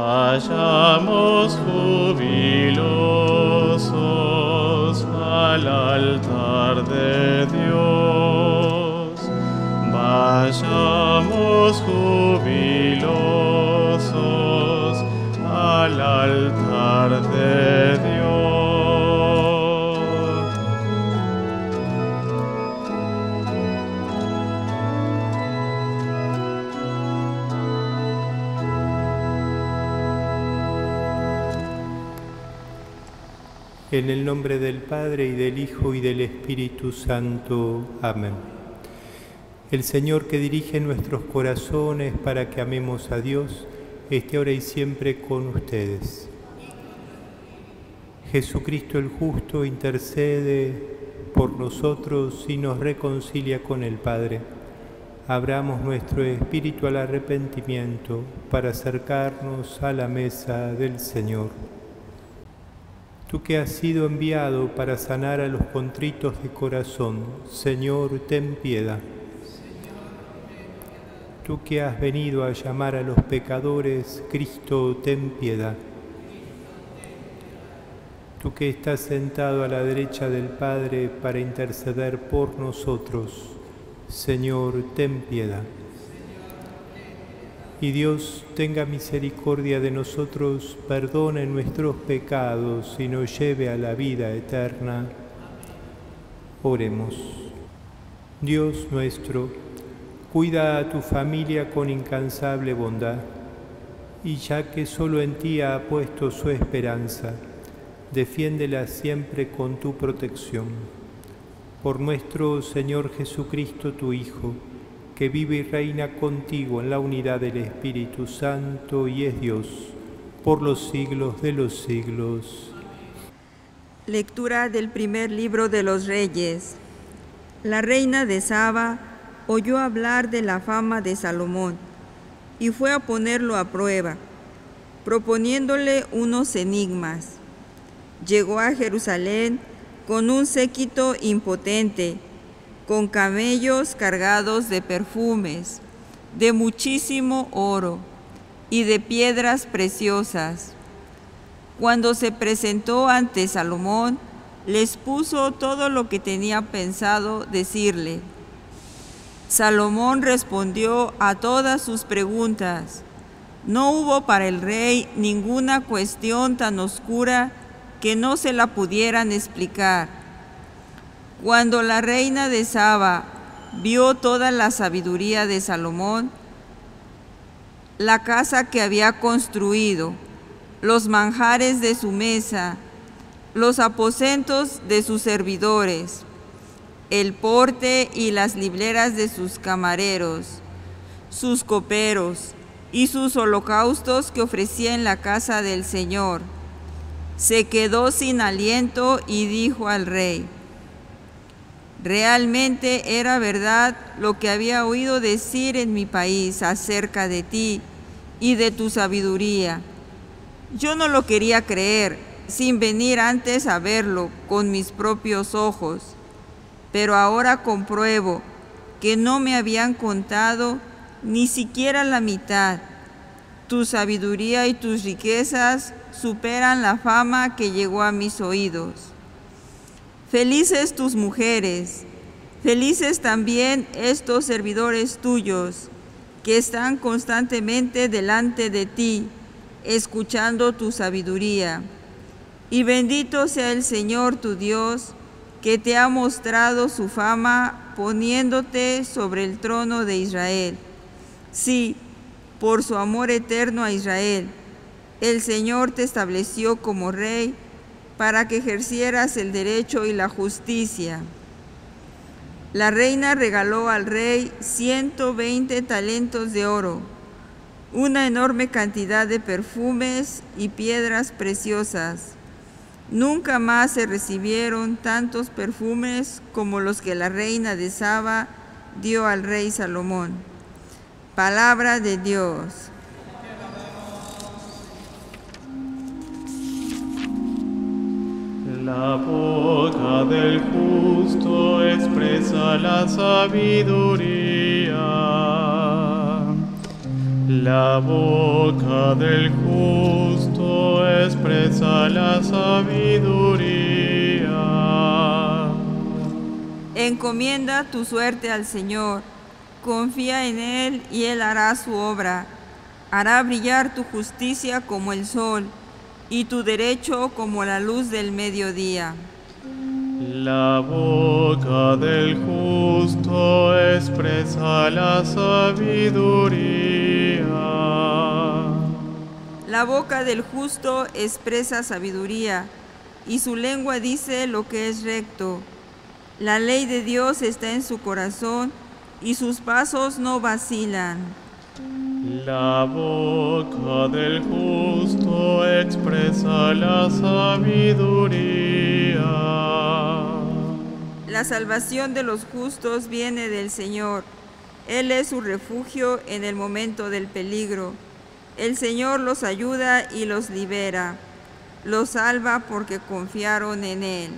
Vayamos jubilosos al altar de Dios. Vayamos jubilosos al altar de Dios. En el nombre del Padre y del Hijo y del Espíritu Santo. Amén. El Señor que dirige nuestros corazones para que amemos a Dios, esté ahora y siempre con ustedes. Jesucristo el justo intercede por nosotros y nos reconcilia con el Padre. Abramos nuestro espíritu al arrepentimiento para acercarnos a la mesa del Señor. Tú que has sido enviado para sanar a los contritos de corazón, Señor, ten piedad. Tú que has venido a llamar a los pecadores, Cristo, ten piedad. Tú que estás sentado a la derecha del Padre para interceder por nosotros, Señor, ten piedad y Dios tenga misericordia de nosotros, perdone nuestros pecados y nos lleve a la vida eterna. Oremos. Dios nuestro, cuida a tu familia con incansable bondad, y ya que solo en ti ha puesto su esperanza, defiéndela siempre con tu protección. Por nuestro Señor Jesucristo, tu Hijo, que vive y reina contigo en la unidad del Espíritu Santo y es Dios por los siglos de los siglos. Lectura del primer libro de los Reyes. La reina de Saba oyó hablar de la fama de Salomón y fue a ponerlo a prueba, proponiéndole unos enigmas. Llegó a Jerusalén con un séquito impotente con camellos cargados de perfumes, de muchísimo oro y de piedras preciosas. Cuando se presentó ante Salomón, les puso todo lo que tenía pensado decirle. Salomón respondió a todas sus preguntas. No hubo para el rey ninguna cuestión tan oscura que no se la pudieran explicar. Cuando la reina de Saba vio toda la sabiduría de Salomón, la casa que había construido, los manjares de su mesa, los aposentos de sus servidores, el porte y las libreras de sus camareros, sus coperos y sus holocaustos que ofrecía en la casa del Señor. Se quedó sin aliento y dijo al rey, Realmente era verdad lo que había oído decir en mi país acerca de ti y de tu sabiduría. Yo no lo quería creer sin venir antes a verlo con mis propios ojos, pero ahora compruebo que no me habían contado ni siquiera la mitad. Tu sabiduría y tus riquezas superan la fama que llegó a mis oídos. Felices tus mujeres, felices también estos servidores tuyos que están constantemente delante de ti, escuchando tu sabiduría. Y bendito sea el Señor tu Dios, que te ha mostrado su fama poniéndote sobre el trono de Israel. Sí, por su amor eterno a Israel, el Señor te estableció como rey para que ejercieras el derecho y la justicia. La reina regaló al rey 120 talentos de oro, una enorme cantidad de perfumes y piedras preciosas. Nunca más se recibieron tantos perfumes como los que la reina de Saba dio al rey Salomón. Palabra de Dios. La boca del justo expresa la sabiduría. La boca del justo expresa la sabiduría. Encomienda tu suerte al Señor, confía en Él y Él hará su obra. Hará brillar tu justicia como el sol y tu derecho como la luz del mediodía. La boca del justo expresa la sabiduría. La boca del justo expresa sabiduría y su lengua dice lo que es recto. La ley de Dios está en su corazón y sus pasos no vacilan. La boca del justo expresa la sabiduría. La salvación de los justos viene del Señor. Él es su refugio en el momento del peligro. El Señor los ayuda y los libera. Los salva porque confiaron en Él.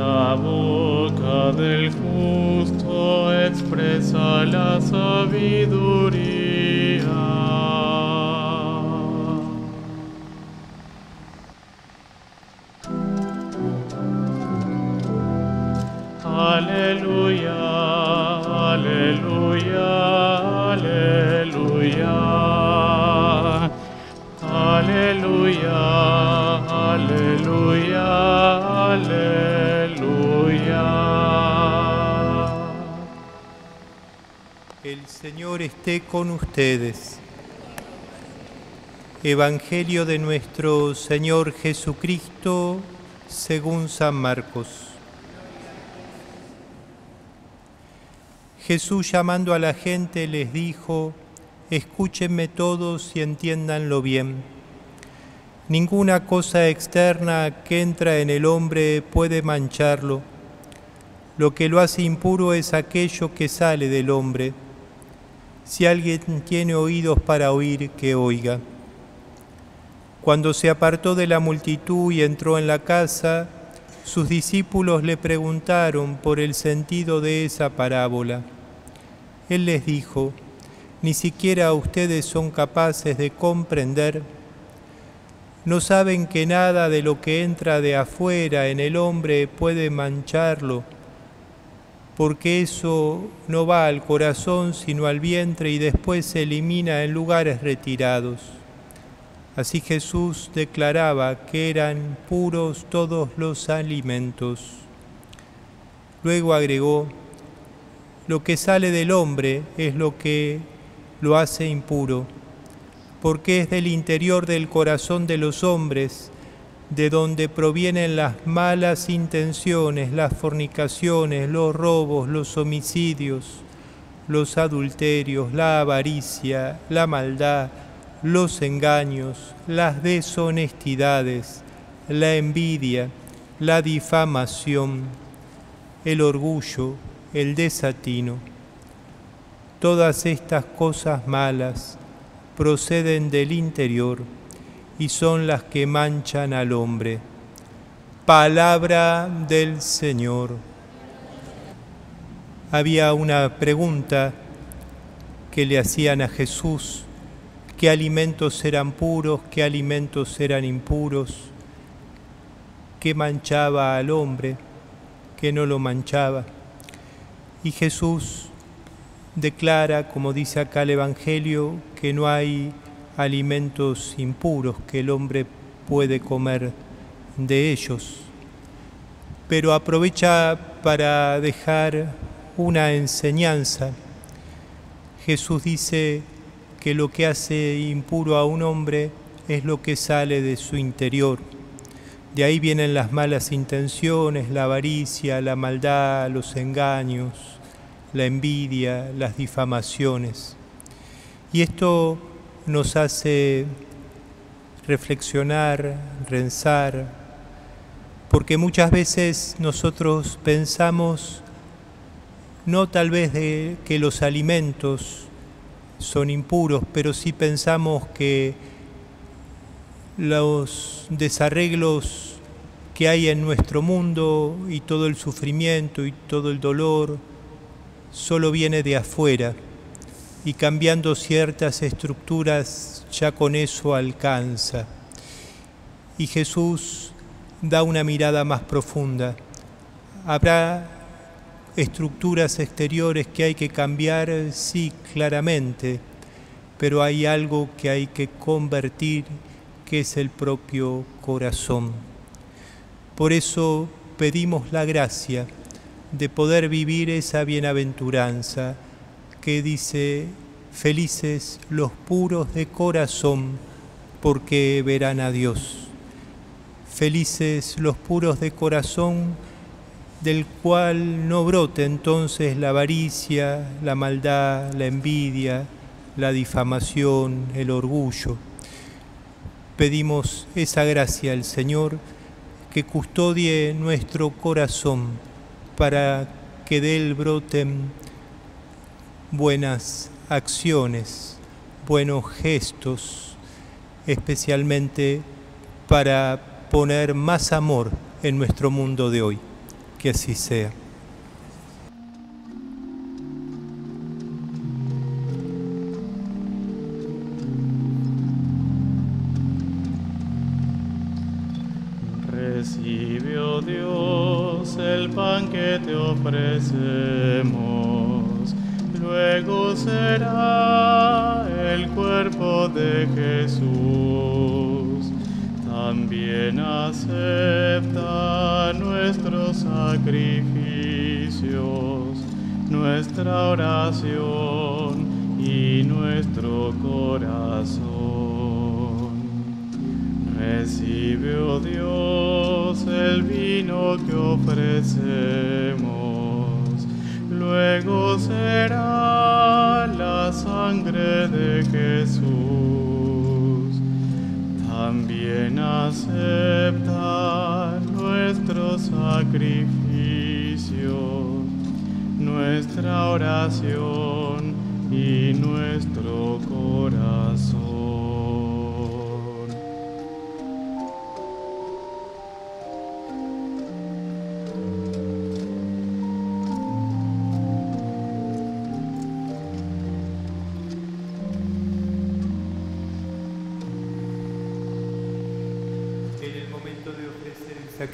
La boca del justo expresa la sabiduría. Aleluya, aleluya, aleluya. Aleluya, aleluya, aleluya. El Señor esté con ustedes. Evangelio de nuestro Señor Jesucristo según San Marcos. Jesús llamando a la gente les dijo, escúchenme todos y entiéndanlo bien. Ninguna cosa externa que entra en el hombre puede mancharlo. Lo que lo hace impuro es aquello que sale del hombre. Si alguien tiene oídos para oír, que oiga. Cuando se apartó de la multitud y entró en la casa, sus discípulos le preguntaron por el sentido de esa parábola. Él les dijo, ni siquiera ustedes son capaces de comprender. No saben que nada de lo que entra de afuera en el hombre puede mancharlo, porque eso no va al corazón sino al vientre y después se elimina en lugares retirados. Así Jesús declaraba que eran puros todos los alimentos. Luego agregó, lo que sale del hombre es lo que lo hace impuro, porque es del interior del corazón de los hombres de donde provienen las malas intenciones, las fornicaciones, los robos, los homicidios, los adulterios, la avaricia, la maldad, los engaños, las deshonestidades, la envidia, la difamación, el orgullo, el desatino. Todas estas cosas malas proceden del interior y son las que manchan al hombre. Palabra del Señor. Había una pregunta que le hacían a Jesús, qué alimentos eran puros, qué alimentos eran impuros, qué manchaba al hombre, qué no lo manchaba. Y Jesús declara, como dice acá el Evangelio, que no hay alimentos impuros que el hombre puede comer de ellos. Pero aprovecha para dejar una enseñanza. Jesús dice que lo que hace impuro a un hombre es lo que sale de su interior. De ahí vienen las malas intenciones, la avaricia, la maldad, los engaños, la envidia, las difamaciones. Y esto nos hace reflexionar, pensar, porque muchas veces nosotros pensamos no tal vez de que los alimentos son impuros, pero sí pensamos que los desarreglos que hay en nuestro mundo y todo el sufrimiento y todo el dolor solo viene de afuera, y cambiando ciertas estructuras ya con eso alcanza. Y Jesús da una mirada más profunda. Habrá estructuras exteriores que hay que cambiar, sí, claramente, pero hay algo que hay que convertir, que es el propio corazón. Por eso pedimos la gracia de poder vivir esa bienaventuranza que dice, felices los puros de corazón, porque verán a Dios. Felices los puros de corazón, del cual no brote entonces la avaricia, la maldad, la envidia, la difamación, el orgullo. Pedimos esa gracia al Señor que custodie nuestro corazón para que de él broten buenas acciones, buenos gestos, especialmente para poner más amor en nuestro mundo de hoy. Que así sea. Recibe, oh Dios, el pan que te ofrecemos. Será el cuerpo de Jesús. También acepta nuestros sacrificios, nuestra oración y nuestro corazón. Recibe, oh Dios, el vino que ofrecemos. Luego será la sangre de Jesús. También acepta nuestro sacrificio, nuestra oración y nuestro corazón.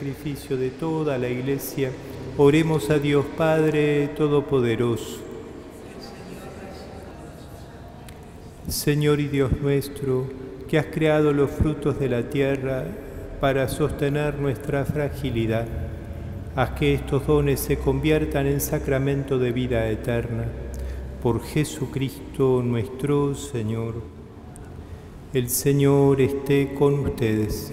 De toda la iglesia, oremos a Dios Padre Todopoderoso. Señor y Dios nuestro, que has creado los frutos de la tierra para sostener nuestra fragilidad, haz que estos dones se conviertan en sacramento de vida eterna. Por Jesucristo nuestro Señor. El Señor esté con ustedes.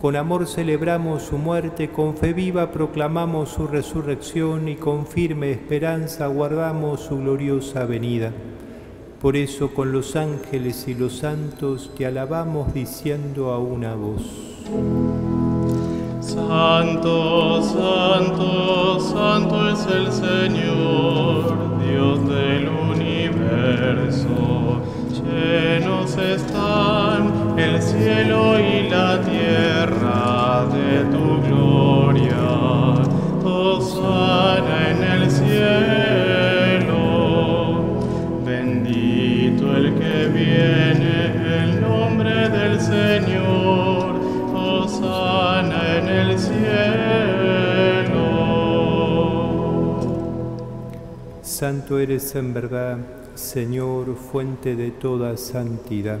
Con amor celebramos su muerte, con fe viva proclamamos su resurrección y con firme esperanza aguardamos su gloriosa venida. Por eso con los ángeles y los santos te alabamos diciendo a una voz. Santo, santo, santo es el Señor, Dios del universo. Llenos están el cielo y la tierra Santo eres en verdad, Señor, fuente de toda santidad.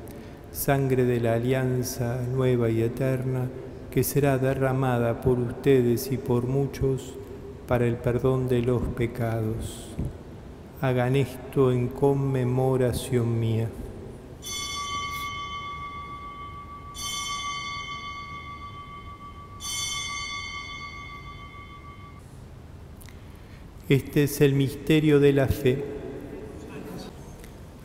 sangre de la alianza nueva y eterna, que será derramada por ustedes y por muchos para el perdón de los pecados. Hagan esto en conmemoración mía. Este es el misterio de la fe.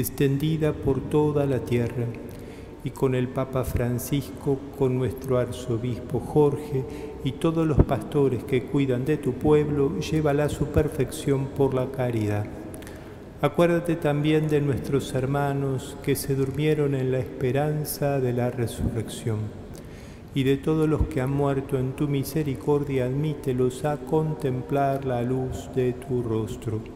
extendida por toda la tierra, y con el Papa Francisco, con nuestro arzobispo Jorge y todos los pastores que cuidan de tu pueblo, llévala a su perfección por la caridad. Acuérdate también de nuestros hermanos que se durmieron en la esperanza de la resurrección y de todos los que han muerto en tu misericordia, admítelos a contemplar la luz de tu rostro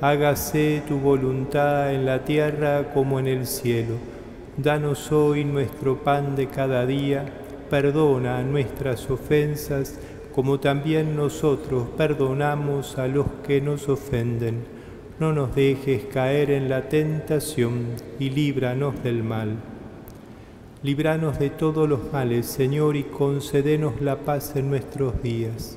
hágase tu voluntad en la tierra como en el cielo. Danos hoy nuestro pan de cada día, perdona nuestras ofensas, como también nosotros perdonamos a los que nos ofenden. No nos dejes caer en la tentación y líbranos del mal. Líbranos de todos los males, Señor, y concédenos la paz en nuestros días,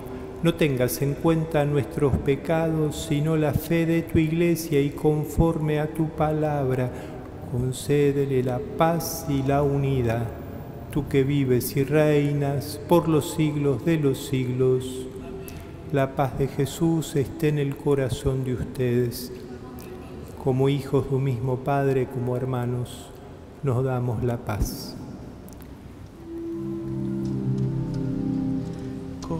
no tengas en cuenta nuestros pecados, sino la fe de tu iglesia y conforme a tu palabra, concédele la paz y la unidad. Tú que vives y reinas por los siglos de los siglos, la paz de Jesús esté en el corazón de ustedes. Como hijos de un mismo Padre, como hermanos, nos damos la paz.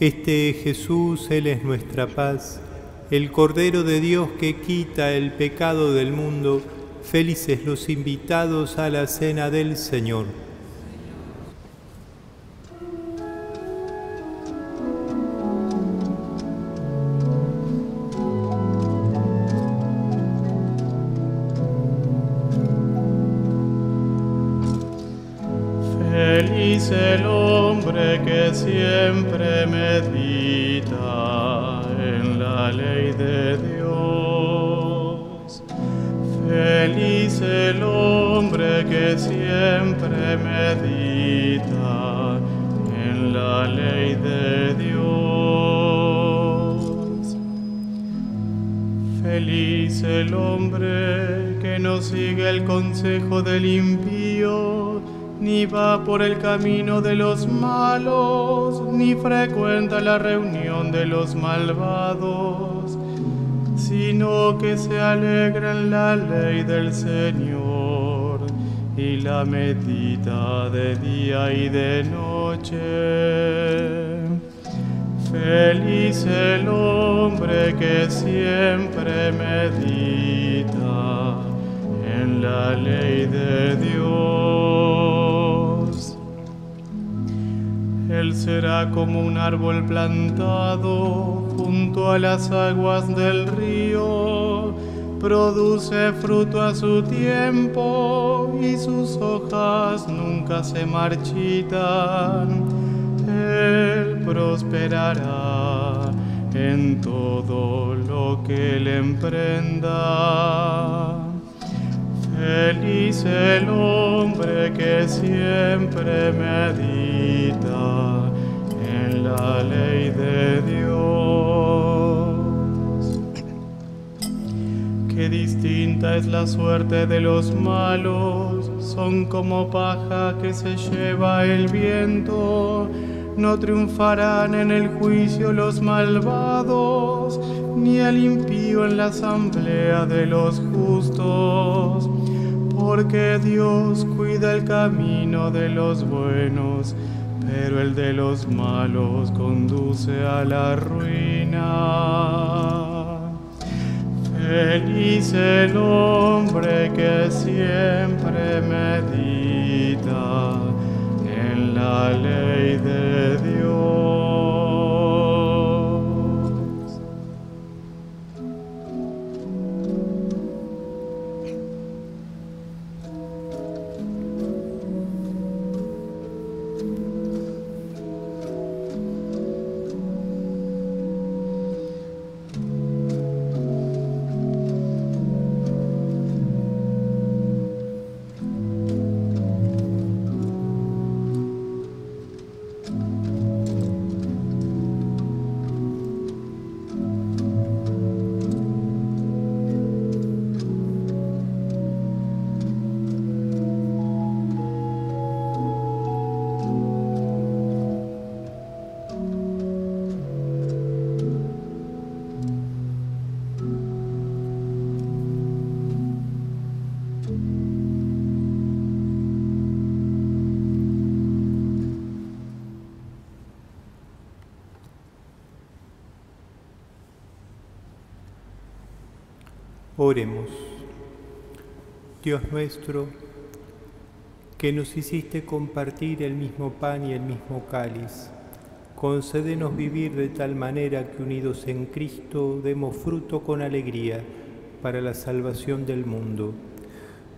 Este Jesús, Él es nuestra paz, el Cordero de Dios que quita el pecado del mundo. Felices los invitados a la cena del Señor. Feliz el hombre que siempre medita en la ley de Dios. Feliz el hombre que siempre medita en la ley de Dios. Feliz el hombre que no sigue el consejo del impío ni va por el camino de los malos, ni frecuenta la reunión de los malvados, sino que se alegra en la ley del Señor y la medita de día y de noche. Feliz el hombre que siempre medita en la ley de Dios. Él será como un árbol plantado junto a las aguas del río, produce fruto a su tiempo y sus hojas nunca se marchitan. Él prosperará en todo lo que él emprenda. Feliz el hombre que siempre medita la ley de Dios. Qué distinta es la suerte de los malos, son como paja que se lleva el viento. No triunfarán en el juicio los malvados, ni el impío en la asamblea de los justos porque Dios cuida el camino de los buenos, pero el de los malos conduce a la ruina. Feliz el hombre que siempre medita en la ley de Dios. Oremos. Dios nuestro, que nos hiciste compartir el mismo pan y el mismo cáliz, concédenos vivir de tal manera que unidos en Cristo demos fruto con alegría para la salvación del mundo.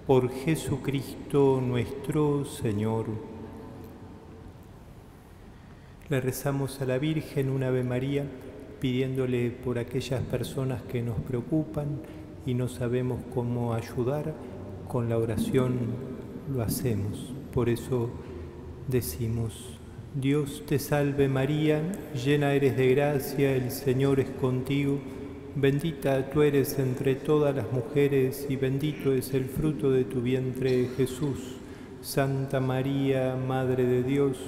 Por Jesucristo nuestro Señor. Le rezamos a la Virgen un Ave María pidiéndole por aquellas personas que nos preocupan, y no sabemos cómo ayudar, con la oración lo hacemos. Por eso decimos, Dios te salve María, llena eres de gracia, el Señor es contigo, bendita tú eres entre todas las mujeres y bendito es el fruto de tu vientre Jesús. Santa María, Madre de Dios,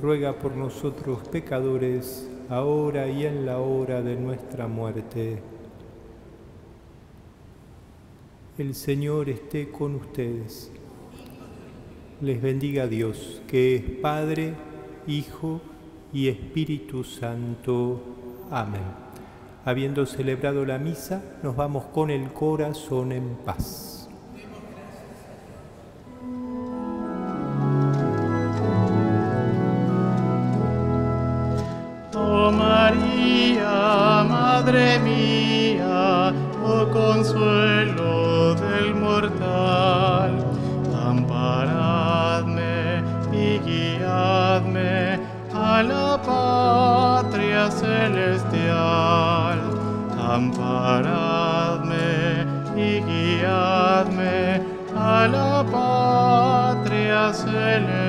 ruega por nosotros pecadores, ahora y en la hora de nuestra muerte. El Señor esté con ustedes. Les bendiga Dios, que es Padre, Hijo y Espíritu Santo. Amén. Habiendo celebrado la misa, nos vamos con el corazón en paz. Oh celestial, amparadme y guiadme a la patria celestial.